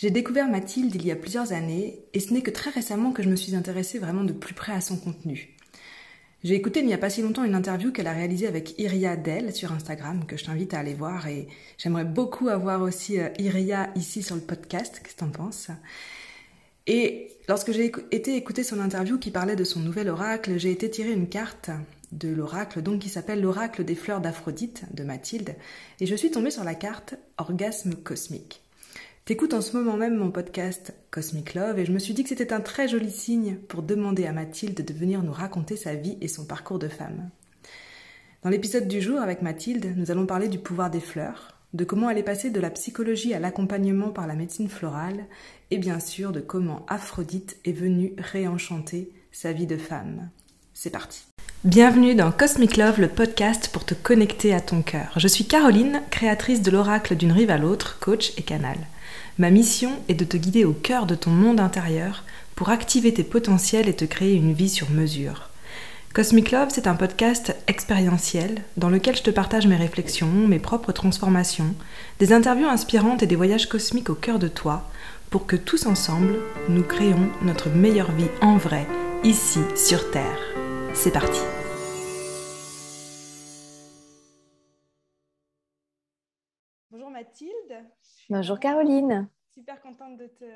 J'ai découvert Mathilde il y a plusieurs années et ce n'est que très récemment que je me suis intéressée vraiment de plus près à son contenu. J'ai écouté il n'y a pas si longtemps une interview qu'elle a réalisée avec Iria Dell sur Instagram que je t'invite à aller voir et j'aimerais beaucoup avoir aussi euh, Iria ici sur le podcast. Qu'est-ce que t'en penses? Et lorsque j'ai été écouter son interview qui parlait de son nouvel oracle, j'ai été tirer une carte de l'oracle donc qui s'appelle l'oracle des fleurs d'Aphrodite de Mathilde et je suis tombée sur la carte orgasme cosmique. T'écoutes en ce moment même mon podcast Cosmic Love et je me suis dit que c'était un très joli signe pour demander à Mathilde de venir nous raconter sa vie et son parcours de femme. Dans l'épisode du jour avec Mathilde, nous allons parler du pouvoir des fleurs, de comment elle est passée de la psychologie à l'accompagnement par la médecine florale et bien sûr de comment Aphrodite est venue réenchanter sa vie de femme. C'est parti. Bienvenue dans Cosmic Love, le podcast pour te connecter à ton cœur. Je suis Caroline, créatrice de l'oracle d'une rive à l'autre, coach et canal. Ma mission est de te guider au cœur de ton monde intérieur pour activer tes potentiels et te créer une vie sur mesure. Cosmic Love, c'est un podcast expérientiel dans lequel je te partage mes réflexions, mes propres transformations, des interviews inspirantes et des voyages cosmiques au cœur de toi pour que tous ensemble, nous créons notre meilleure vie en vrai, ici sur Terre. C'est parti Bonjour Mathilde. Bonjour Caroline. Super contente de te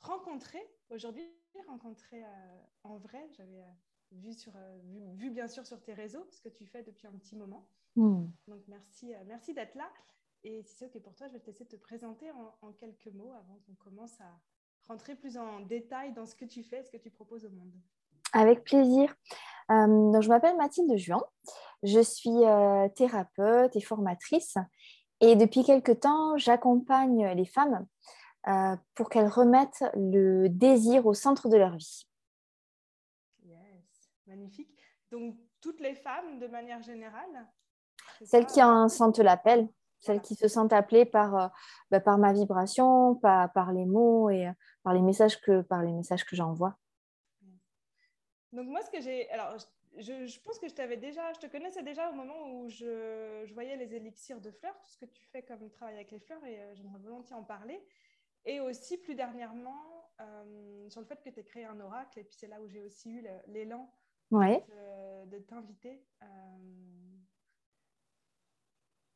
rencontrer aujourd'hui, rencontrer euh, en vrai. J'avais euh, vu, sur, euh, vu, bien sûr sur tes réseaux ce que tu fais depuis un petit moment. Hmm. Donc merci, merci d'être là. Et si c'est OK pour toi, je vais te laisser te présenter en, quelques mots avant qu'on commence à rentrer plus en détail dans ce que tu fais, ce que tu proposes au monde. Avec plaisir. donc, je m'appelle Mathilde Juan. Je suis thérapeute et formatrice et depuis quelque temps, j'accompagne les femmes euh, pour qu'elles remettent le désir au centre de leur vie. Yes, magnifique. Donc, toutes les femmes, de manière générale Celles qui en sentent l'appel, celles qui se sentent appelées par, euh, bah, par ma vibration, par, par, les mots et euh, par les messages que, par les messages que j'envoie. Donc, moi, ce que j'ai. Alors, je, pense que je t'avais déjà, je te connaissais déjà au moment où je, voyais les élixirs de fleurs, tout ce que tu fais comme travail avec les fleurs, et euh, j'aimerais volontiers en parler. Et aussi plus dernièrement euh, sur le fait que tu as créé un oracle, et puis c'est là où j'ai aussi eu l'élan de, t'inviter. Euh,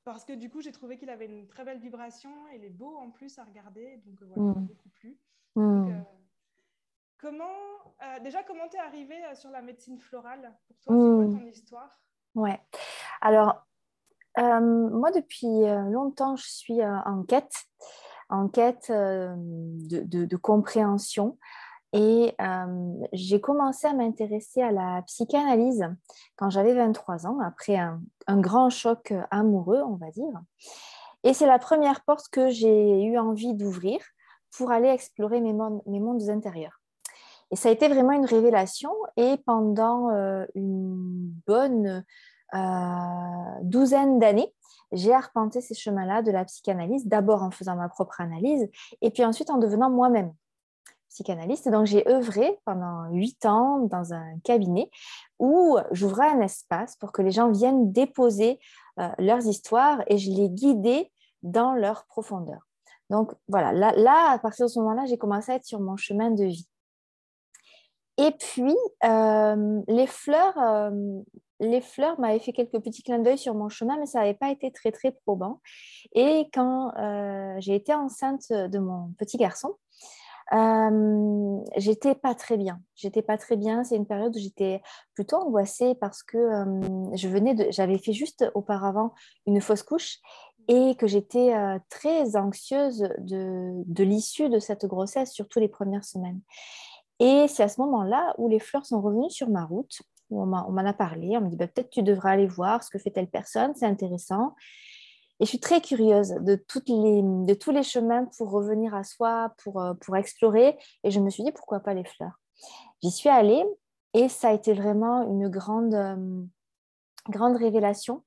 parce que du coup, j'ai trouvé qu'il avait une très belle vibration, et il est beau en plus à regarder, donc voilà, mmh. beaucoup plu. Mmh. Comment, euh, déjà, comment t'es arrivée euh, sur la médecine florale? Pour toi, c'est quoi hmm. ton histoire? Ouais. Alors, euh, moi, depuis longtemps, je suis en quête, en quête de, compréhension. Et j'ai commencé à m'intéresser à la psychanalyse quand j'avais 23 ans, après un, grand choc amoureux, on va dire. Et c'est la première porte que j'ai eu envie d'ouvrir pour aller explorer mes mondes intérieurs. Et ça a été vraiment une révélation. Et pendant euh, une bonne euh, douzaine d'années, j'ai arpenté ces chemins-là de la psychanalyse, d'abord en faisant ma propre analyse, et puis ensuite en devenant moi-même psychanalyste. Donc j'ai œuvré pendant huit ans dans un cabinet où j'ouvrais un espace pour que les gens viennent déposer euh, leurs histoires et je les guidais dans leur profondeur. Donc voilà, là, là à partir de ce moment-là, j'ai commencé à être sur mon chemin de vie. Et puis, euh, les fleurs, euh, fleurs m'avaient fait quelques petits clins d'œil sur mon chemin, mais ça n'avait pas été très, très probant. Et quand euh, j'ai été enceinte de mon petit garçon, j'étais pas très bien. J'étais pas très bien. C'est une période où j'étais plutôt angoissée parce que je j'avais fait juste auparavant une fausse couche et que j'étais très anxieuse de, de l'issue de cette grossesse, surtout les premières semaines. Et c'est à ce moment-là où les fleurs sont revenues sur ma route, où on m'en a parlé. On me dit bah, peut-être tu devrais aller voir ce que fait telle personne, c'est intéressant. Et je suis très curieuse de, tous les chemins pour revenir à soi, pour, euh, pour explorer. Et je me suis dit pourquoi pas les fleurs? J'y suis allée et ça a été vraiment une grande, euh, révélation.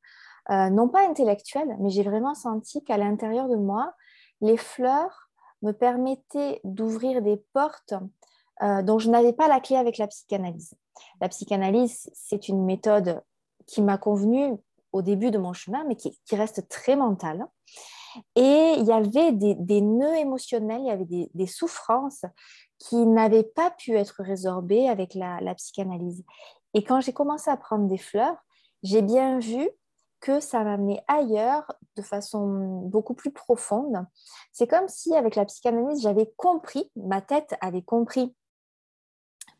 Euh, non pas intellectuelle, mais j'ai vraiment senti qu'à l'intérieur de moi, les fleurs me permettaient d'ouvrir des portes euh, dont je n'avais pas la clé avec la psychanalyse. La psychanalyse, c'est une méthode qui m'a convenu au début de mon chemin, mais qui, reste très mentale. Et il y avait des, nœuds émotionnels, il y avait des, souffrances qui n'avaient pas pu être résorbées avec la, la psychanalyse. Et quand j'ai commencé à prendre des fleurs, j'ai bien vu que ça m'amenait ailleurs de façon beaucoup plus profonde. C'est comme si avec la psychanalyse, j'avais compris, ma tête avait compris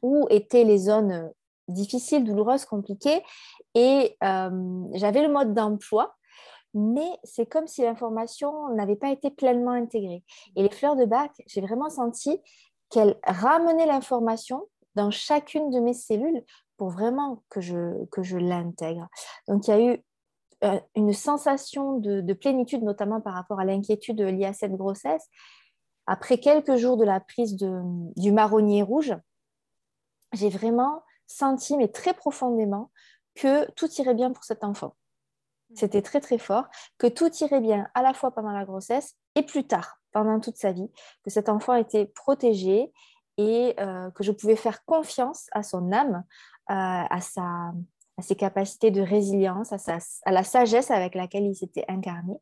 où étaient les zones difficiles, douloureuses, compliquées, et euh, j'avais le mode d'emploi, mais c'est comme si l'information n'avait pas été pleinement intégrée. Et les fleurs de bac, j'ai vraiment senti qu'elles ramenaient l'information dans chacune de mes cellules pour vraiment que je, que je l'intègre. Donc il y a eu euh, une sensation de, plénitude, notamment par rapport à l'inquiétude liée à cette grossesse. Après quelques jours de la prise du marronnier rouge, j'ai vraiment senti, mais très profondément, que tout irait bien pour cet enfant. Mmh. C'était très très fort, que tout irait bien à la fois pendant la grossesse et plus tard, pendant toute sa vie, que cet enfant était protégé et euh, que je pouvais faire confiance à son âme, euh, à sa, à ses capacités de résilience, à, la sagesse avec laquelle il s'était incarné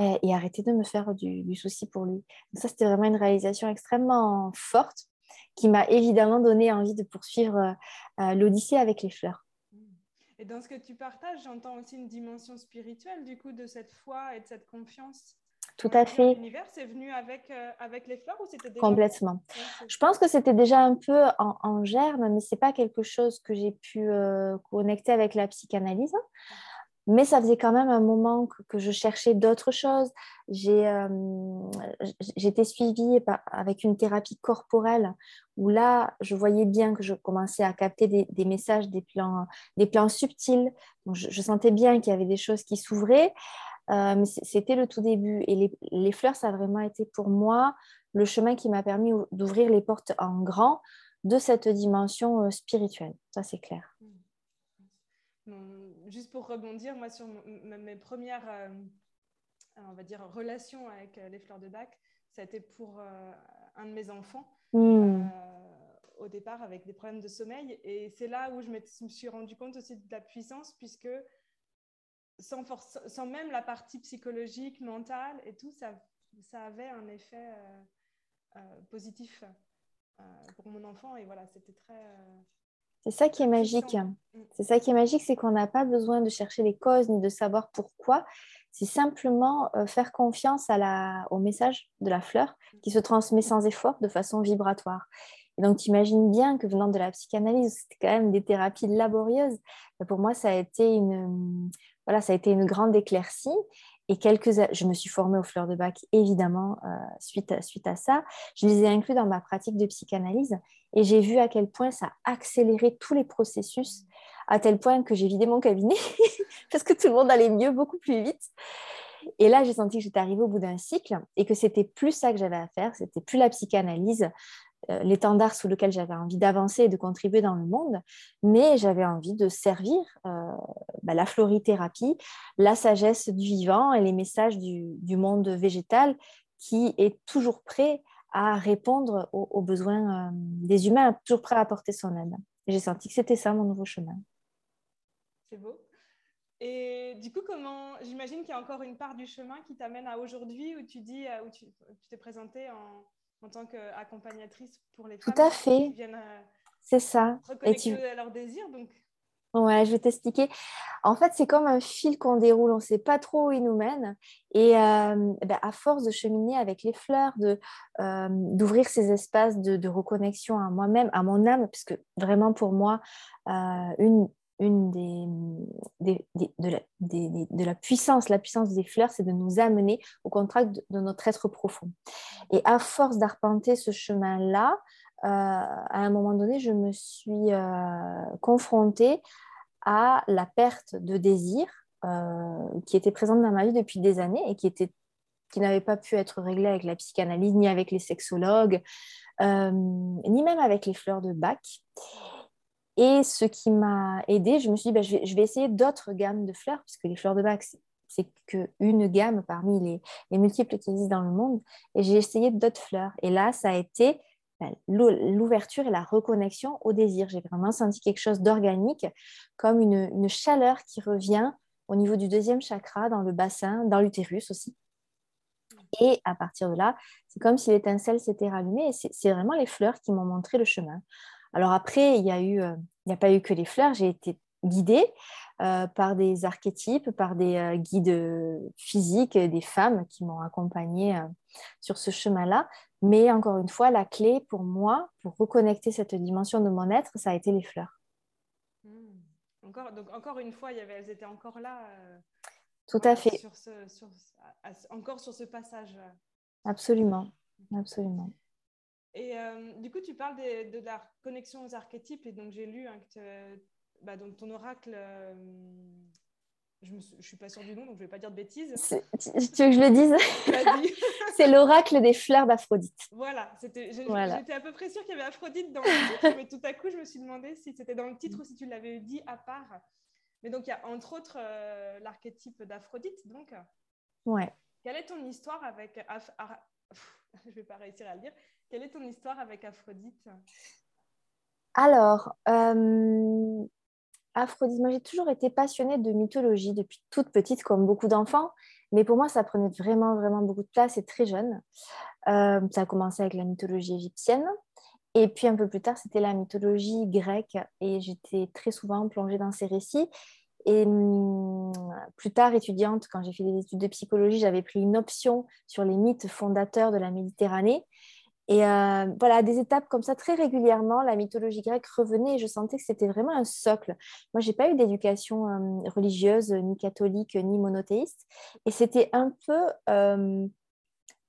euh, et arrêter de me faire du, souci pour lui. ça, c'était vraiment une réalisation extrêmement forte qui m'a évidemment donné envie de poursuivre euh, euh, l'Odyssée avec les fleurs. Et dans ce que tu partages, j'entends aussi une dimension spirituelle du coup de cette foi et de cette confiance tout à fait. L'univers, c'est venu avec, euh, avec les fleurs ou c'était déjà... Complètement. je pense que c'était déjà un peu en, germe, mais ce n'est pas quelque chose que j'ai pu euh, connecter avec la psychanalyse. Mais ça faisait quand même un moment que, je cherchais d'autres choses. J'ai euh, été suivie avec une thérapie corporelle où là, je voyais bien que je commençais à capter des, messages, des plans, des plans subtils. Je sentais bien qu'il y avait des choses qui s'ouvraient. Euh, c'était le tout début. Et les, fleurs, ça a vraiment été pour moi le chemin qui m'a permis d'ouvrir les portes en grand de cette dimension euh, spirituelle. Ça, c'est clair. Juste pour rebondir, moi, sur mes premières euh, on va dire, relations avec les fleurs de bac, ça a été pour un de mes enfants. Mmh. au départ avec des problèmes de sommeil et c'est là où je me suis rendu compte aussi de la puissance puisque sans, force, sans même la partie psychologique, mentale et tout, ça, ça avait un effet euh, euh, positif euh, pour mon enfant. Et voilà, c'était très. C'est ça qui est magique. C'est ça qui est magique, c'est qu'on n'a pas besoin de chercher les causes ni de savoir pourquoi. C'est simplement faire confiance au message de la fleur qui se transmet sans effort de façon vibratoire. Et donc, tu imagines bien que venant de la psychanalyse, c'était quand même des thérapies laborieuses. Pour moi, ça a été une, voilà, ça a été une grande éclaircie. Et quelques, je me suis formée aux fleurs de bac, évidemment, euh, suite, à, suite à ça. Je les ai inclus dans ma pratique de psychanalyse et j'ai vu à quel point ça a accéléré tous les processus, à tel point que j'ai vidé mon cabinet parce que tout le monde allait mieux, beaucoup plus vite. Et là, j'ai senti que j'étais arrivée au bout d'un cycle et que c'était plus ça que j'avais à faire, c'était plus la psychanalyse, l'étendard sous lequel j'avais envie d'avancer et de contribuer dans le monde, mais j'avais envie de servir euh, bah, la florithérapie, la sagesse du vivant et les messages du, monde végétal qui est toujours prêt à répondre aux, besoins euh, des humains, toujours prêt à apporter son aide. J'ai senti que c'était ça mon nouveau chemin. C'est beau. Et du coup, comment j'imagine qu'il y a encore une part du chemin qui t'amène à aujourd'hui où tu dis où tu t'es présenté en en tant qu'accompagnatrice pour les femmes Tout à fait. Qui euh, c'est ça. Et tu... à leurs désirs. Donc... Ouais, je vais t'expliquer. En fait, c'est comme un fil qu'on déroule, on ne sait pas trop où il nous mène. Et euh, ben, à force de cheminer avec les fleurs, de, euh, d'ouvrir ces espaces de, de reconnexion à moi-même, à mon âme, parce que vraiment pour moi, une, une des, de, la, de, la, puissance, la puissance des fleurs, c'est de nous amener au contact de, notre être profond. Et à force d'arpenter ce chemin-là, euh, à un moment donné, je me suis euh, confrontée à la perte de désir euh, qui était présente dans ma vie depuis des années et qui, était, qui n'avait pas pu être réglée avec la psychanalyse, ni avec les sexologues, ni même avec les fleurs de bac. Et ce qui m'a aidé, je me suis dit, bah, je, vais, essayer d'autres gammes de fleurs, puisque les fleurs de bac, c'est qu'une gamme parmi les, les, multiples qui existent dans le monde. Et j'ai essayé d'autres fleurs. Et là, ça a été bah, l'ouverture et la reconnexion au désir. J'ai vraiment senti quelque chose d'organique, comme une, une, chaleur qui revient au niveau du deuxième chakra, dans le bassin, dans l'utérus aussi. Et à partir de là, c'est comme si l'étincelle s'était rallumée. Et c'est vraiment les fleurs qui m'ont montré le chemin. Alors après, il n'y a, eu, euh, a pas eu que les fleurs. J'ai été guidée euh, par des archétypes, par des euh, guides physiques, des femmes qui m'ont accompagnée sur ce chemin-là. Mais encore une fois, la clé pour moi, pour reconnecter cette dimension de mon être, ça a été les fleurs. Hmm. Encore, donc encore une fois, il y avait, elles étaient encore là. Tout à fait. encore sur ce passage. Absolument, absolument. Et euh, du coup, tu parles de la connexion aux archétypes, et donc j'ai lu hein, que bah, donc ton oracle, euh, je ne suis pas sûre du nom, donc je ne vais pas dire de bêtises. Tu, veux que je le dise? C'est l'oracle des fleurs d'Aphrodite. Voilà, j'étais à peu près sûre qu'il y avait Aphrodite dans le titre, mais tout à coup, je me suis demandé si c'était dans le titre ou si tu l'avais dit à part. Mais donc, il y a entre autres euh, l'archétype d'Aphrodite, donc. Ouais. Quelle est ton histoire avec. je ne vais pas réussir à le dire. Quelle est ton histoire avec Aphrodite? Alors, euh, Aphrodite, moi j'ai toujours été passionnée de mythologie depuis toute petite, comme beaucoup d'enfants. Mais pour moi, ça prenait vraiment, vraiment beaucoup de place et très jeune. Euh, ça a commencé avec la mythologie égyptienne. Et puis un peu plus tard, c'était la mythologie grecque et j'étais très souvent plongée dans ces récits. Et hum, plus tard, étudiante, quand j'ai fait des études de psychologie, j'avais pris une option sur les mythes fondateurs de la Méditerranée. Et euh, voilà, des étapes comme ça, très régulièrement, la mythologie grecque revenait et je sentais que c'était vraiment un socle. Moi, je n'ai pas eu d'éducation hum, religieuse, ni catholique, ni monothéiste. Et c'était un peu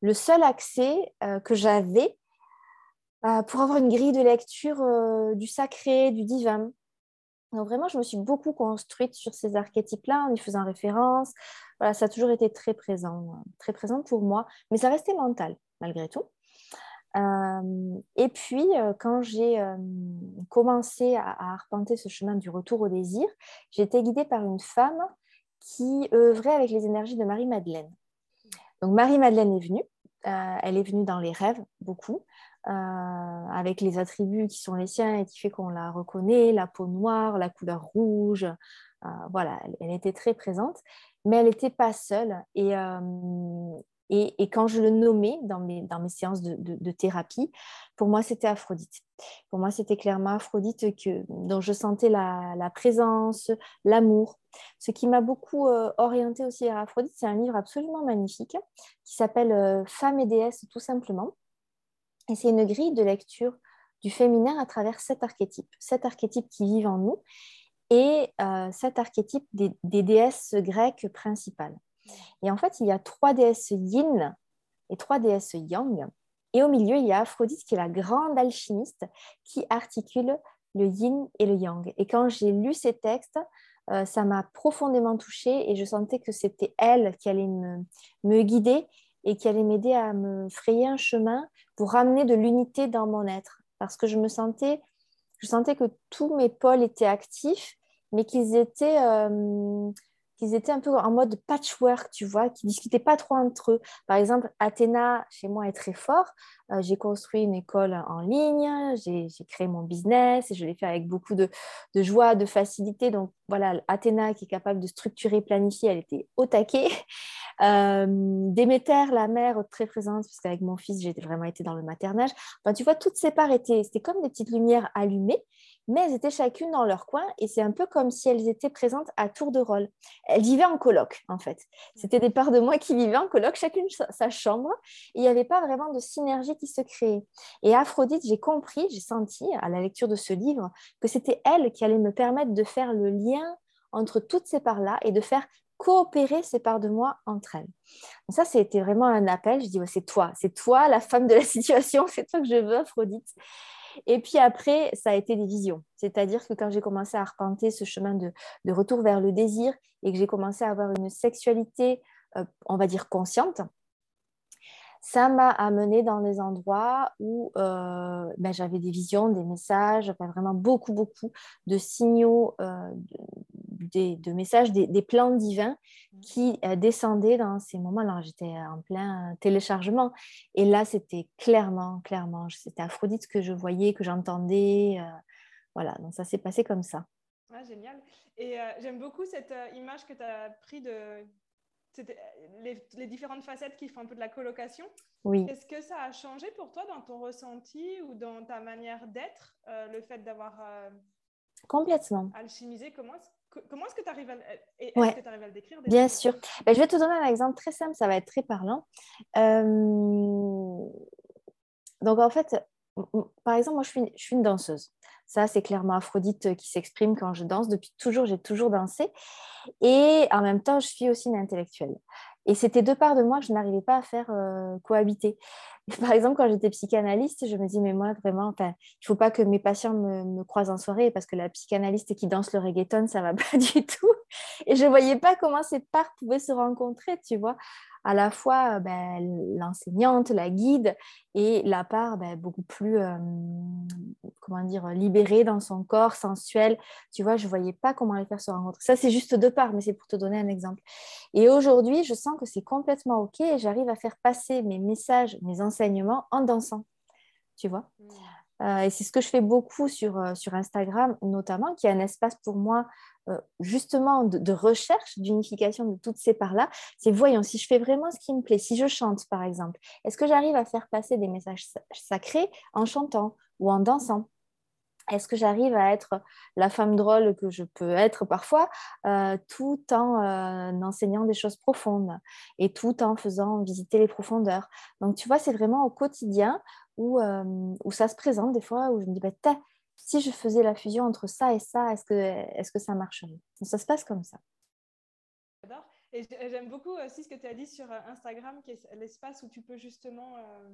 le seul accès euh, que j'avais euh, pour avoir une grille de lecture euh, du sacré, du divin. Donc vraiment, je me suis beaucoup construite sur ces archétypes-là en y faisant référence. Voilà, ça a toujours été très présent, euh, très présent pour moi, mais ça restait mental malgré tout. Et puis, quand j'ai commencé à, arpenter ce chemin du retour au désir, été guidée par une femme qui œuvrait avec les énergies de Marie-Madeleine. Donc, Marie-Madeleine est venue. elle est venue dans les rêves, beaucoup. Euh, avec les attributs qui sont les siens et qui fait qu'on la reconnaît, la peau noire, la couleur rouge. Euh, voilà, elle, était très présente, mais elle n'était pas seule. Euh, et, quand je le nommais dans mes, dans mes séances de, thérapie, pour moi, c'était Aphrodite. Pour moi, c'était clairement Aphrodite que, dont je sentais la, présence, l'amour. Ce qui m'a beaucoup orientée aussi vers Aphrodite, c'est un livre absolument magnifique qui s'appelle Femme et déesse, tout simplement. Et c'est une grille de lecture du féminin à travers sept archétypes, sept archétypes qui vivent en nous et euh, sept archétypes des, déesses grecques principales. Et en fait, il y a trois déesses yin et trois déesses yang. Et au milieu, il y a Aphrodite qui est la grande alchimiste qui articule le yin et le yang. Et quand j'ai lu ces textes, euh, ça m'a profondément touchée et je sentais que c'était elle qui allait me, guider et qui allait m'aider à me frayer un chemin pour ramener de l'unité dans mon être. Parce que je me sentais, je sentais que tous mes pôles étaient actifs, mais qu'ils étaient, euh, qu'ils étaient un peu en mode patchwork, tu vois, qui discutaient pas trop entre eux. Par exemple, Athéna, chez moi, est très fort. Euh, j'ai construit une école en ligne, j'ai créé mon business et je l'ai fait avec beaucoup de, joie, de facilité. Donc voilà, Athéna qui est capable de structurer, planifier, elle était au taquet. Euh, Déméter, la mère, très présente, parce qu'avec mon fils, j'ai vraiment été dans le maternage. Enfin, tu vois, toutes ces parts étaient, c'était comme des petites lumières allumées, mais elles étaient chacune dans leur coin et c'est un peu comme si elles étaient présentes à tour de rôle. Elles vivaient en coloc, en fait. C'était des parts de moi qui vivaient en coloc, chacune sa, chambre, il n'y avait pas vraiment de synergie qui se créait. Et Aphrodite, j'ai compris, j'ai senti à la lecture de ce livre que c'était elle qui allait me permettre de faire le lien entre toutes ces parts-là et de faire coopérer ces parts de moi entre elles. Donc ça, c'était vraiment un appel. Je dis, c'est toi, c'est toi la femme de la situation, c'est toi que je veux, Aphrodite. Et puis après, ça a été des visions. C'est-à-dire que quand j'ai commencé à arpenter ce chemin de, retour vers le désir et que j'ai commencé à avoir une sexualité, euh, on va dire, consciente, ça m'a amené dans des endroits où euh, ben, j'avais des visions, des messages, vraiment beaucoup, beaucoup de signaux, euh, de, messages, des, plans divins mmh. qui euh, descendaient dans ces moments-là. J'étais en plein téléchargement. Et là, c'était clairement, clairement, c'était Aphrodite que je voyais, que j'entendais. voilà, donc ça s'est passé comme ça. Ah, génial. Et j'aime beaucoup cette image que tu as pris de les, les, différentes facettes qui font un peu de la colocation. Oui. Est-ce que ça a changé pour toi dans ton ressenti ou dans ta manière d'être, le fait d'avoir complètement alchimisé? Comment Comment est-ce que tu arrives, à, à le décrire Bien sûr. Ben, je vais te donner un exemple très simple, ça va être très parlant. Euh, donc, en fait, par exemple, moi, je suis, je suis une danseuse. Ça, c'est clairement Aphrodite qui s'exprime quand je danse. Depuis toujours, j'ai toujours dansé. Et en même temps, je suis aussi une intellectuelle. Et c'était deux parts de moi que je n'arrivais pas à faire euh, cohabiter. Par exemple, quand j'étais psychanalyste, je me dis, mais moi, vraiment, il ne faut pas que mes patients me, croisent en soirée parce que la psychanalyste qui danse le reggaeton, ça ne va pas du tout. Et je ne voyais pas comment ces parts pouvaient se rencontrer, tu vois à la fois euh, ben, l'enseignante, la guide et la part ben, beaucoup plus, euh, comment dire, libérée dans son corps, sensuelle. Tu vois, je ne voyais pas comment les faire se rencontrer. Ça, c'est juste deux parts, mais c'est pour te donner un exemple. Et aujourd'hui, je sens que c'est complètement OK et j'arrive à faire passer mes messages, mes enseignements en dansant. Tu vois mmh. euh, et c'est ce que je fais beaucoup sur, sur Instagram, notamment, qui est un espace pour moi justement de, recherche, d'unification de toutes ces parts-là, c'est voyons, si je fais vraiment ce qui me plaît, si je chante par exemple, est-ce que j'arrive à faire passer des messages sacrés en chantant ou en dansant? Est-ce que j'arrive à être la femme drôle que je peux être parfois, euh, tout en euh, enseignant des choses profondes et tout en faisant visiter les profondeurs? Donc, tu vois, c'est vraiment au quotidien où, où ça se présente des fois, où je me dis, bah, si je faisais la fusion entre ça et ça, est-ce que, est que ça marcherait? Ça se passe comme ça. J'adore. Et j'aime beaucoup aussi ce que tu as dit sur euh, Instagram, qui est l'espace où tu peux justement, euh,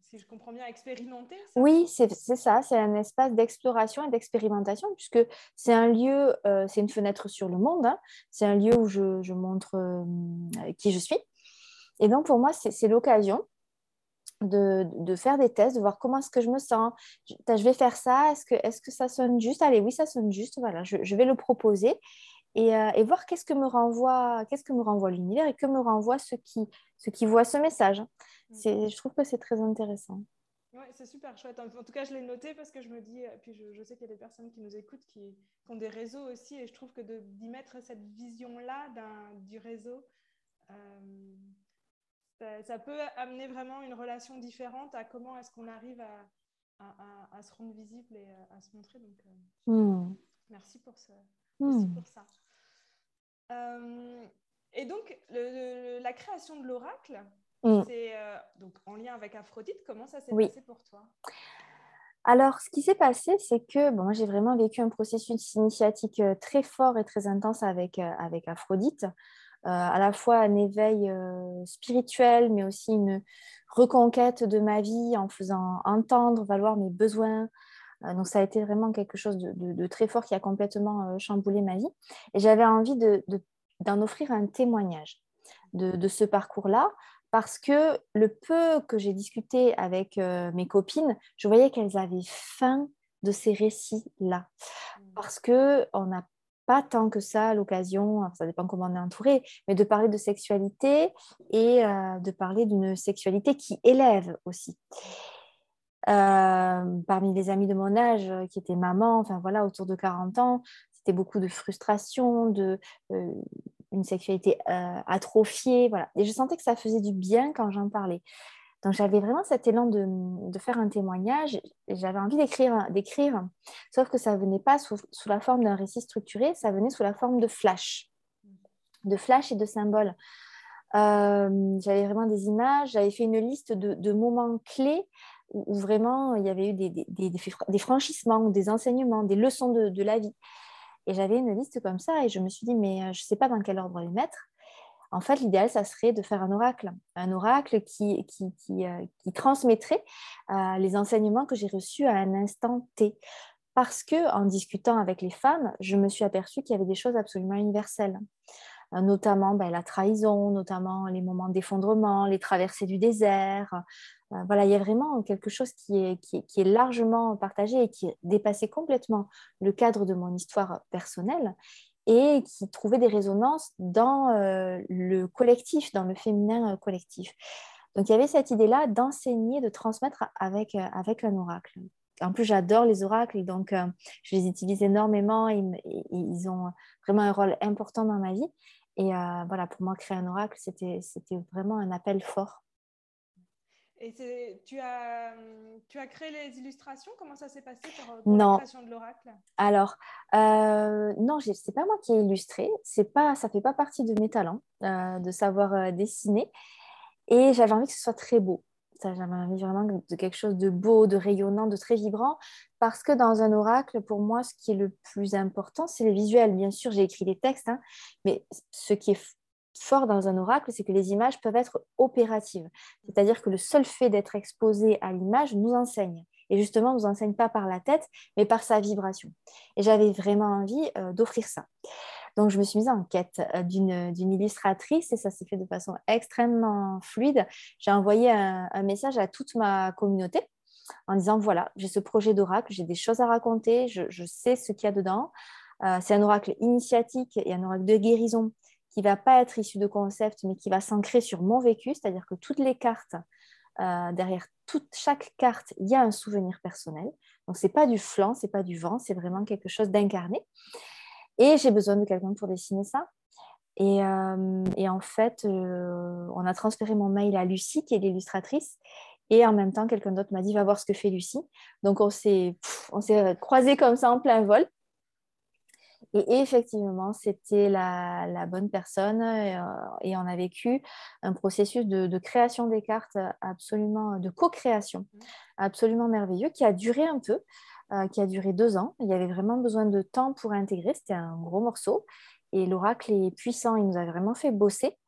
si je comprends bien, expérimenter. oui, c'est ça. C'est un espace d'exploration et d'expérimentation, puisque c'est un lieu, euh, c'est une fenêtre sur le monde. Hein. C'est un lieu où je, je montre qui je suis. Et donc, pour moi, c'est l'occasion de, faire des tests, de voir comment est-ce que je me sens. Je, vais faire ça, est-ce que, est que ça sonne juste? Allez, oui, ça sonne juste, voilà, je, vais le proposer et, euh, voir qu'est-ce que me renvoie, qu'est-ce que me renvoie l'univers et que me renvoie ceux qui, ceux qui voient ce message. Mm. Je trouve que c'est très intéressant. Oui, c'est super chouette. En, tout cas, je l'ai noté parce que je me dis, puis je, sais qu'il y a des personnes qui nous écoutent qui, ont des réseaux aussi, et je trouve que d'y mettre cette vision-là du réseau, euh, ça, peut amener vraiment une relation différente à comment est-ce qu'on arrive à, se rendre visible et à, se montrer. Donc, euh, hmm. merci, pour ce, hmm. pour ça. Euh, et donc, la création de l'oracle, hmm. c'est euh, donc en lien avec Aphrodite. Comment ça s'est passé pour toi? Alors, ce qui s'est passé, c'est que bon, j'ai vraiment vécu un processus initiatique très fort et très intense avec, avec Aphrodite. Euh, à la fois un éveil euh, spirituel, mais aussi une reconquête de ma vie en faisant entendre, valoir mes besoins. Euh, donc ça a été vraiment quelque chose de, très fort qui a complètement chamboulé ma vie. Et j'avais envie d'en offrir un témoignage de, ce parcours-là, parce que le peu que j'ai discuté avec mes copines, je voyais qu'elles avaient faim de ces récits-là. Mmh. Parce qu'on n'a pas tant que ça l'occasion, ça dépend comment on est entouré, mais de parler de sexualité et euh, de parler d'une sexualité qui élève aussi. Euh, parmi les amis de mon âge euh, qui étaient mamans, enfin voilà, autour de 40 ans, c'était beaucoup de frustration, de une sexualité atrophiée, voilà. Et je sentais que ça faisait du bien quand j'en parlais. Donc j'avais vraiment cet élan de, faire un témoignage, j'avais envie d'écrire, d'écrire, sauf que ça venait pas sous, la forme d'un récit structuré, ça venait sous la forme de flash, de flash et de symboles. Euh, j'avais vraiment des images, j'avais fait une liste de, moments clés où, vraiment il y avait eu des, franchissements, des enseignements, des leçons de, de la vie. Et j'avais une liste comme ça et je me suis dit, mais euh, je ne sais pas dans quel ordre les mettre. En fait, l'idéal, ça serait de faire un oracle, un oracle qui, euh, transmettrait euh, les enseignements que j'ai reçus à un instant T. Parce que en discutant avec les femmes, je me suis aperçue qu'il y avait des choses absolument universelles euh, notamment ben, la trahison, notamment les moments d'effondrement, les traversées du désert. voilà, il y a vraiment quelque chose qui est, qui, est, largement partagé et qui dépassait complètement le cadre de mon histoire personnelle et qui trouvait des résonances dans euh, le collectif, dans le féminin euh, collectif. Donc il y avait cette idée-là d'enseigner, de transmettre avec, euh, avec un oracle. En plus, j'adore les oracles donc je les utilise énormément. Ils, ont vraiment un rôle important dans ma vie. Et voilà, pour moi, créer un oracle, c'était vraiment un appel fort. Et tu as, tu as créé les illustrations? Comment ça s'est passé pour, la création de l'oracle? Alors, euh, non, ce n'est pas moi qui ai illustré. Pas, ça ne fait pas partie de mes talents euh, de savoir euh, dessiner. Et j'avais envie que ce soit très beau. J'avais envie vraiment de quelque chose de beau, de rayonnant, de très vibrant. Parce que dans un oracle, pour moi, ce qui est le plus important, c'est le visuel. Bien sûr, j'ai écrit les textes, hein, mais ce qui est fort dans un oracle, c'est que les images peuvent être opératives. C'est-à-dire que le seul fait d'être exposé à l'image nous enseigne. Et justement, nous enseigne pas par la tête, mais par sa vibration. Et j'avais vraiment envie euh, d'offrir ça. Donc, je me suis mise en quête euh, d'une illustratrice et ça s'est fait de façon extrêmement fluide. J'ai envoyé un, message à toute ma communauté en disant, voilà, j'ai ce projet d'oracle, j'ai des choses à raconter, je, sais ce qu'il y a dedans. Euh, c'est un oracle initiatique et un oracle de guérison qui va pas être issu de concept, mais qui va s'ancrer sur mon vécu, c'est-à-dire que toutes les cartes, euh, derrière toute, chaque carte, il y a un souvenir personnel. Donc, ce n'est pas du flanc, ce n'est pas du vent, c'est vraiment quelque chose d'incarné. Et j'ai besoin de quelqu'un pour dessiner ça. Et, euh, en fait, euh, on a transféré mon mail à Lucie, qui est l'illustratrice. Et en même temps, quelqu'un d'autre m'a dit, va voir ce que fait Lucie. Donc, on s'est croisés comme ça en plein vol. Et effectivement, c'était la, bonne personne euh, et, on a vécu un processus de, création des cartes absolument, de co-création mmh. absolument merveilleux qui a duré un peu, euh, qui a duré deux ans. Il y avait vraiment besoin de temps pour intégrer, c'était un gros morceau. Et l'oracle est puissant, il nous a vraiment fait bosser.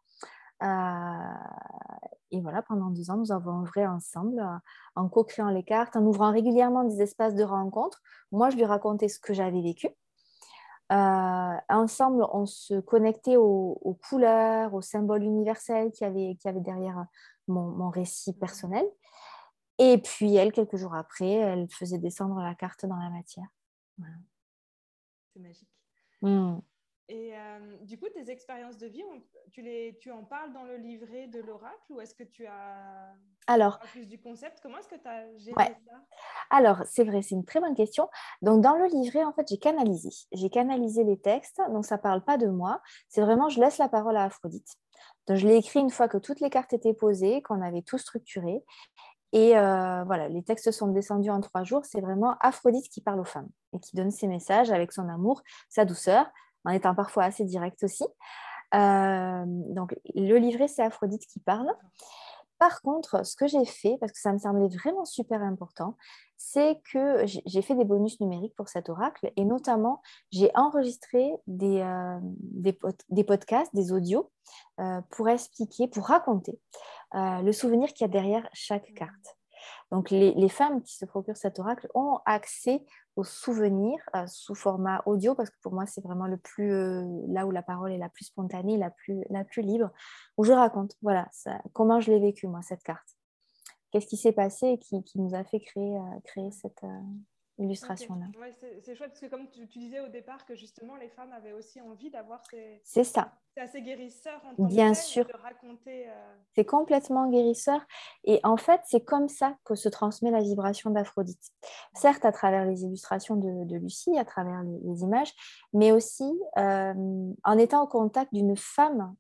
Euh, et voilà, pendant deux ans, nous avons œuvré ensemble en co-créant les cartes, en ouvrant régulièrement des espaces de rencontre. Moi, je lui racontais ce que j'avais vécu. Euh, ensemble, on se connectait aux, couleurs, aux symboles universels qu'il y avait, avait derrière mon, récit personnel. Et puis, elle, quelques jours après, elle faisait descendre la carte dans la matière. C'est magique. Mmh. Et euh, du coup, tes expériences de vie, tu, les, tu en parles dans le livret de l'oracle ou est-ce que tu as Alors, plus du concept? Comment est-ce que tu as géré ça? Alors, c'est vrai, c'est une très bonne question. Donc, dans le livret, en fait, j'ai canalisé. J'ai canalisé les textes. Donc, ça ne parle pas de moi. C'est vraiment, je laisse la parole à Aphrodite. Donc, je l'ai écrit une fois que toutes les cartes étaient posées, qu'on avait tout structuré. Et euh, voilà, les textes sont descendus en trois jours. C'est vraiment Aphrodite qui parle aux femmes et qui donne ses messages avec son amour, sa douceur, en étant parfois assez direct aussi. Euh, donc, le livret, c'est Aphrodite qui parle. Par contre, ce que j'ai fait, parce que ça me semblait vraiment super important, c'est que j'ai fait des bonus numériques pour cet oracle et notamment, j'ai enregistré des, euh, des, podcasts, des audios euh, pour expliquer, pour raconter le souvenir qu'il y a derrière chaque carte. Donc, les, femmes qui se procurent cet oracle ont accès aux souvenirs euh, sous format audio, parce que pour moi, c'est vraiment le plus, euh, là où la parole est la plus spontanée, la plus, la plus libre, où je raconte, voilà, comment je l'ai vécu, moi, cette carte. Qu'est-ce qui s'est passé et qui, nous a fait créer, euh, créer cette, illustration-là. c'est chouette parce que comme tu, disais au départ que justement les femmes avaient aussi envie d'avoir ces... C'est ça. C'est assez guérisseur en tant Bien sûr. de raconter... Euh, c'est complètement guérisseur et en fait c'est comme ça que se transmet la vibration d'Aphrodite. Certes à travers les illustrations de, Lucie, à travers les, images, mais aussi euh, en étant au contact d'une femme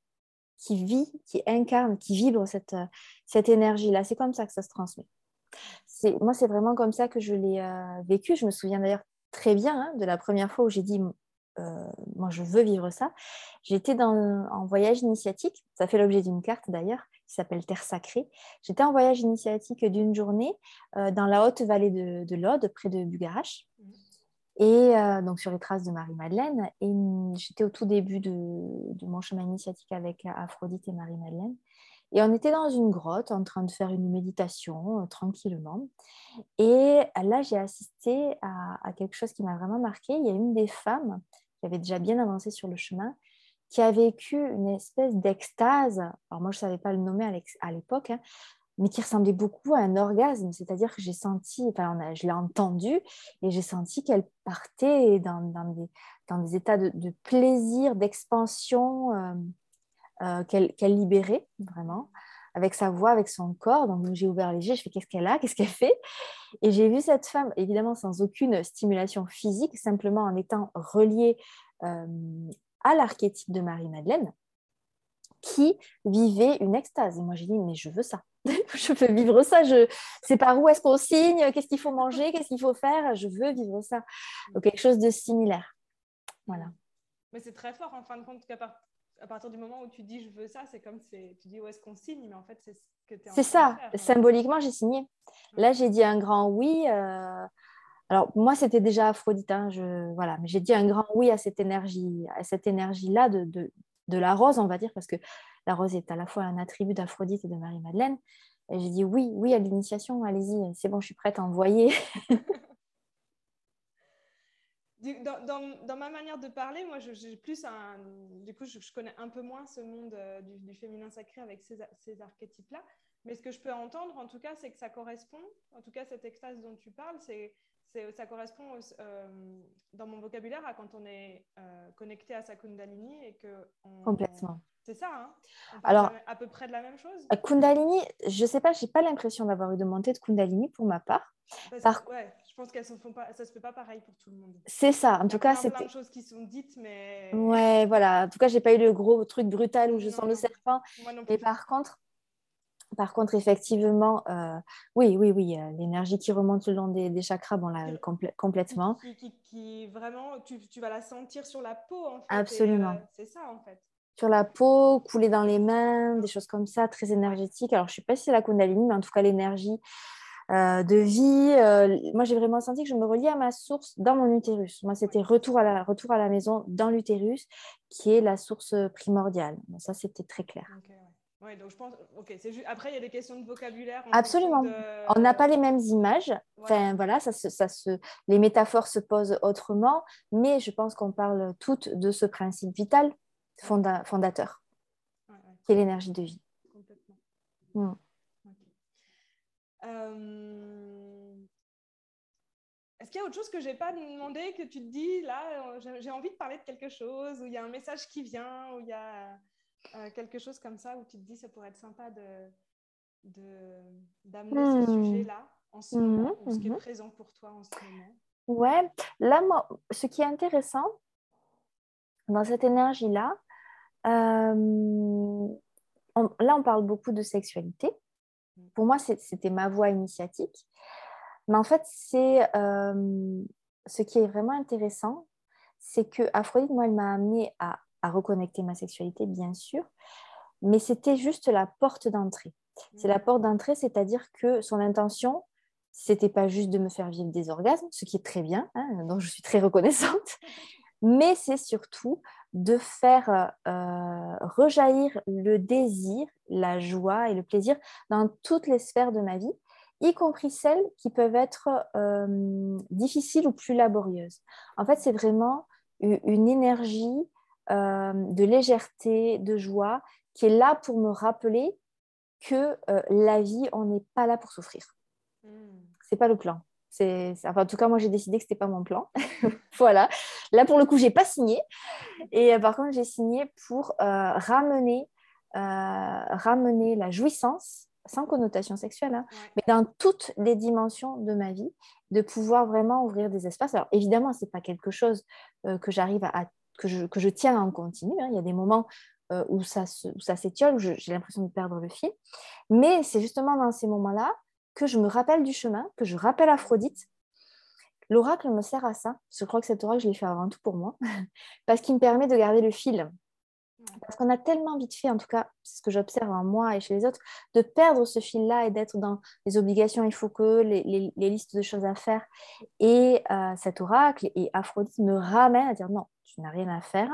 qui vit, qui incarne, qui vibre cette, cette énergie-là. C'est comme ça que ça se transmet moi, c'est vraiment comme ça que je l'ai euh, vécu. Je me souviens d'ailleurs très bien hein, de la première fois où j'ai dit, euh, moi, je veux vivre ça. J'étais en voyage initiatique. Ça fait l'objet d'une carte d'ailleurs qui s'appelle Terre Sacrée. J'étais en voyage initiatique d'une journée euh, dans la haute vallée de, de l'Aude, près de Bugarache. Mmh. Et donc sur les traces de Marie-Madeleine. Et j'étais au tout début de, mon chemin initiatique avec Aphrodite et Marie-Madeleine. Et on était dans une grotte en train de faire une méditation euh, tranquillement. Et là, j'ai assisté à, quelque chose qui m'a vraiment marqué. Il y a une des femmes qui avait déjà bien avancé sur le chemin, qui a vécu une espèce d'extase. Alors moi, je ne savais pas le nommer à l'époque, hein, mais qui ressemblait beaucoup à un orgasme. C'est-à-dire que j'ai senti, enfin, je l'ai entendu et j'ai senti qu'elle partait dans, des, dans, des, états de, plaisir, d'expansion. Euh, euh, qu'elle libérait vraiment avec sa voix, avec son corps. Donc, j'ai ouvert les yeux, je fais qu'est-ce qu'elle a, qu'est-ce qu'elle fait? Et j'ai vu cette femme, évidemment sans aucune stimulation physique, simplement en étant reliée euh, à l'archétype de Marie-Madeleine. qui vivaient une extase. Et moi, j'ai dit, mais je veux ça. je veux vivre ça. Je sais par où est-ce qu'on signe, qu'est-ce qu'il faut manger, qu'est-ce qu'il faut faire? Je veux vivre ça. Donc, quelque chose de similaire. Voilà. Mais c'est très fort en fin de compte qu'à à partir du moment où tu dis je veux ça, c'est comme tu dis où est-ce qu'on signe, mais en fait, c'est ce que tu es C'est ça. Symboliquement, j'ai signé. Là, j'ai dit un grand oui. Euh, alors, moi, c'était déjà Aphrodite. Hein, je... Voilà. Mais j'ai dit un grand oui à cette énergie, à cette énergie-là de, de, de, la rose, on va dire, parce que la rose est à la fois un attribut d'Aphrodite et de Marie-Madeleine. Et j'ai dit oui, oui à l'initiation, allez-y, c'est bon, je suis prête à envoyer. dans, ma manière de parler, moi, j'ai plus un. Du coup, je, connais un peu moins ce monde euh, du, féminin sacré avec ces, archétypes-là. Mais ce que je peux entendre, en tout cas, c'est que ça correspond. En tout cas, cette extase dont tu parles, c'est ça correspond euh, dans mon vocabulaire à quand on est euh, connecté à sa Kundalini et que. Complètement. C'est ça, hein? Alors, à peu près de la même chose? Kundalini, je ne sais pas, je n'ai pas l'impression d'avoir eu de montée de Kundalini pour ma part. Par... Ouais, je pense qu'elles ne font pas, ça se fait pas pareil pour tout le monde. C'est ça, en tout cas, c'est. plein de choses qui sont dites, mais. Ouais, voilà. En tout cas, j'ai pas eu le gros truc brutal où je sens le serpent. Moi non plus. Et par contre, par contre, effectivement, euh, oui, oui, oui, euh, l'énergie qui remonte le long des, chakras, bon, là, complètement. Qui, vraiment, tu, tu, vas la sentir sur la peau, en fait. Absolument. Euh, c'est ça, en fait sur la peau, couler dans les mains, des choses comme ça, très énergétiques. Alors, je ne sais pas si c'est la Kundalini, mais en tout cas, l'énergie euh, de vie. Euh, moi, j'ai vraiment senti que je me reliais à ma source dans mon utérus. Moi, c'était retour à, la, retour à la maison dans l'utérus, qui est la source primordiale. ça, c'était très clair. Ouais, donc je pense, juste... après il y a des questions de vocabulaire. Absolument. On n'a pas les mêmes images. Enfin voilà, ça ça se... les métaphores se posent autrement, mais je pense qu'on parle toutes de ce principe vital fondateur, qui est l'énergie de vie. Complètement. Mm. Euh, est-ce qu'il y a autre chose que je n'ai pas demandé, que tu te dis, là, j'ai envie de parler de quelque chose, où il y a un message qui vient, où il y a euh, quelque chose comme ça, où tu te dis, ça pourrait être sympa d'amener de, ce hmm. sujet-là en ce moment, hmm, ou ce qui est hmm. présent pour toi en ce moment? Ouais, là, moi, ce qui est intéressant dans cette énergie-là, euh, là, on parle beaucoup de sexualité. Pour moi, c'était ma voie initiatique. Mais en fait, c'est euh, ce qui est vraiment intéressant, c'est que Aphrodite, moi, elle m'a amené à, reconnecter ma sexualité, bien sûr, mais c'était juste la porte d'entrée. C'est la porte d'entrée, c'est-à-dire que son intention, c'était pas juste de me faire vivre des orgasmes, ce qui est très bien, hein, dont je suis très reconnaissante, mais c'est surtout de faire euh, rejaillir le désir, la joie et le plaisir dans toutes les sphères de ma vie, y compris celles qui peuvent être euh, difficiles ou plus laborieuses. En fait, c'est vraiment une énergie euh, de légèreté, de joie, qui est là pour me rappeler que la vie, on n'est pas là pour souffrir. Ce hmm. C'est pas le plan. En tout cas, moi, j'ai décidé que ce n'était pas mon plan. voilà. Là, pour le coup, j'ai pas signé. Et euh, par contre, j'ai signé pour euh, ramener, euh, ramener la jouissance, sans connotation sexuelle, hein, mais dans toutes les dimensions de ma vie, de pouvoir vraiment ouvrir des espaces. Alors, évidemment, ce n'est pas quelque chose que j'arrive à, que, je, que je tiens en continu. Hein. Il y a des moments où ça, où ça s'étiole, où j'ai l'impression de perdre le fil. Mais c'est justement dans ces moments-là que je me rappelle du chemin, que je rappelle Aphrodite L'oracle me sert à ça. Je crois que cet oracle, je l'ai fait avant tout pour moi, parce qu'il me permet de garder le fil. Parce qu'on a tellement vite fait, en tout cas, c'est ce que j'observe en moi et chez les autres, de perdre ce fil-là et d'être dans les obligations, il faut que, les, listes de choses à faire. Et euh, cet oracle et Aphrodite me ramène à dire non, tu n'as rien à faire.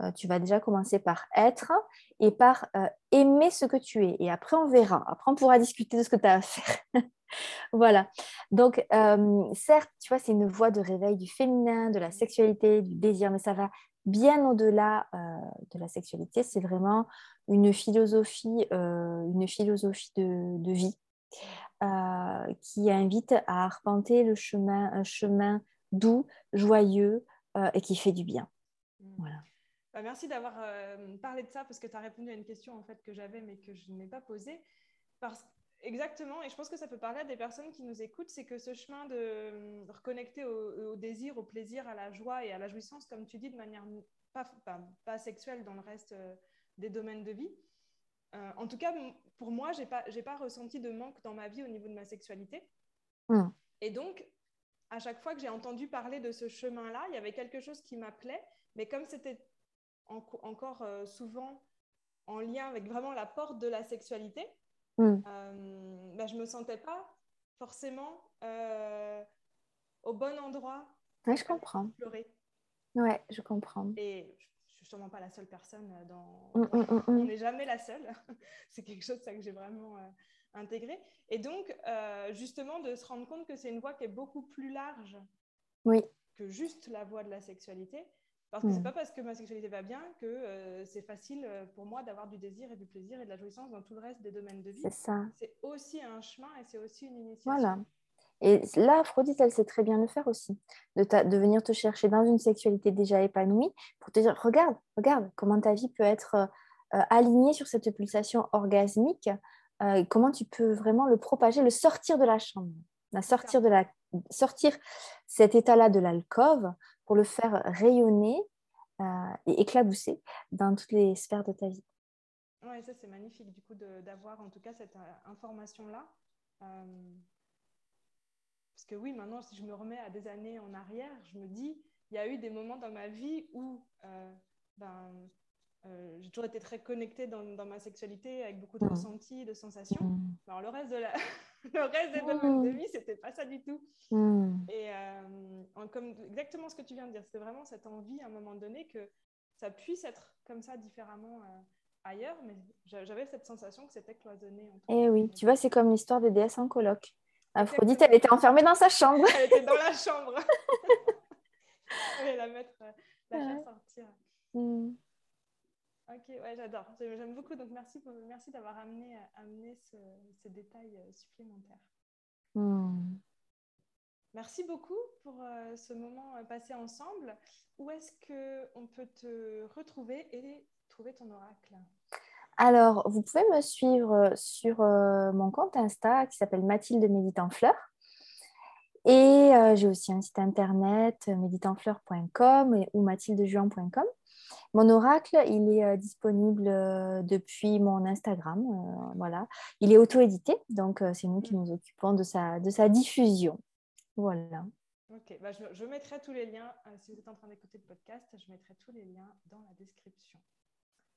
Euh, tu vas déjà commencer par être et par euh, aimer ce que tu es. Et après, on verra. Après, on pourra discuter de ce que tu as à faire. voilà. Donc, euh, certes, tu vois, c'est une voie de réveil du féminin, de la sexualité, du désir, mais ça va bien au-delà de la sexualité. C'est vraiment une philosophie, une philosophie de, vie qui invite à arpenter le chemin, un chemin doux, joyeux et qui fait du bien. Voilà. Bah, merci d'avoir parlé de ça parce que tu as répondu à une question en fait que j'avais mais que je n'ai pas posée. Parce Exactement, et je pense que ça peut parler à des personnes qui nous écoutent, c'est que ce chemin de, euh, reconnecter au, désir, au plaisir, à la joie et à la jouissance, comme tu dis, de manière pas, pas, sexuelle dans le reste euh, des domaines de vie. Euh, en tout cas, pour moi, je n'ai pas, pas ressenti de manque dans ma vie au niveau de ma sexualité. Hmm. Et donc, à chaque fois que j'ai entendu parler de ce chemin-là, il y avait quelque chose qui m'appelait, mais comme c'était encore euh, souvent en lien avec vraiment la porte de la sexualité, hmm. euh, bah, je ne me sentais pas forcément au bon endroit. Oui, je comprends. Pleurer. Ouais, je comprends. Et je suis sûrement pas la seule personne euh, dans. Mm, mm, mm, on n'est jamais la seule. c'est quelque chose ça, que j'ai vraiment euh, intégré. Et donc, euh, justement, de se rendre compte que c'est une voie qui est beaucoup plus large oui. que juste la voie de la sexualité. Parce que c'est pas parce que ma sexualité va bien que c'est facile pour moi d'avoir du désir et du plaisir et de la jouissance dans tout le reste des domaines de vie. C'est ça. C'est aussi un chemin et c'est aussi une initiation. Voilà. Et là, Aphrodite, elle sait très bien le faire aussi, de, de, venir te chercher dans une sexualité déjà épanouie pour te dire, regarde, regarde comment ta vie peut être euh, euh, alignée sur cette pulsation orgasmique, euh, comment tu peux vraiment le propager, le sortir de la chambre, la sortir, de la, sortir cet état-là de l'alcôve pour le faire rayonner et éclabousser dans toutes les sphères de ta vie. Oui, ça c'est magnifique du coup d'avoir en tout cas cette information-là. Parce que oui, maintenant, si je me remets à des années en arrière, je me dis, il y a eu des moments dans ma vie où euh, ben, euh, j'ai toujours été très connectée dans, ma sexualité, avec beaucoup de mmh. ressentis, de sensations. Mmh. Alors, le reste, de la... le reste des domaines de vie, c'était pas ça du tout. Mmh. Et euh, comme exactement ce que tu viens de dire, c'était vraiment cette envie à un moment donné que ça puisse être comme ça différemment ailleurs, mais j'avais cette sensation que c'était cloisonné. Et eh oui, tu vois, c'est comme l'histoire des déesses en colloque. Aphrodite, elle était enfermée dans sa chambre. Elle était dans la chambre. Elle la mettre, euh, la faire sortir. Mm. Ok, ouais, j'adore. J'aime beaucoup. Donc, merci, merci d'avoir amené, amené ce, ces détails euh, supplémentaires. Mm. Merci beaucoup pour euh, ce moment passé ensemble. Où est-ce qu'on peut te retrouver et trouver ton oracle? Alors, vous pouvez me suivre euh, sur euh, mon compte Insta qui s'appelle Mathilde Méditanfleur. Et euh, j'ai aussi un site internet méditanfleur.com ou mathildejuan.com. Mon oracle, il est disponible depuis mon Instagram. voilà. Il est auto-édité, donc c'est nous qui nous occupons de sa, de sa diffusion. Voilà. Ok, bah, je, je, mettrai tous les liens. si vous êtes en train d'écouter le podcast, je mettrai tous les liens dans la description.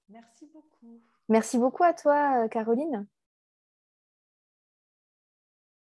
Merci beaucoup. Merci beaucoup à toi, euh, Caroline.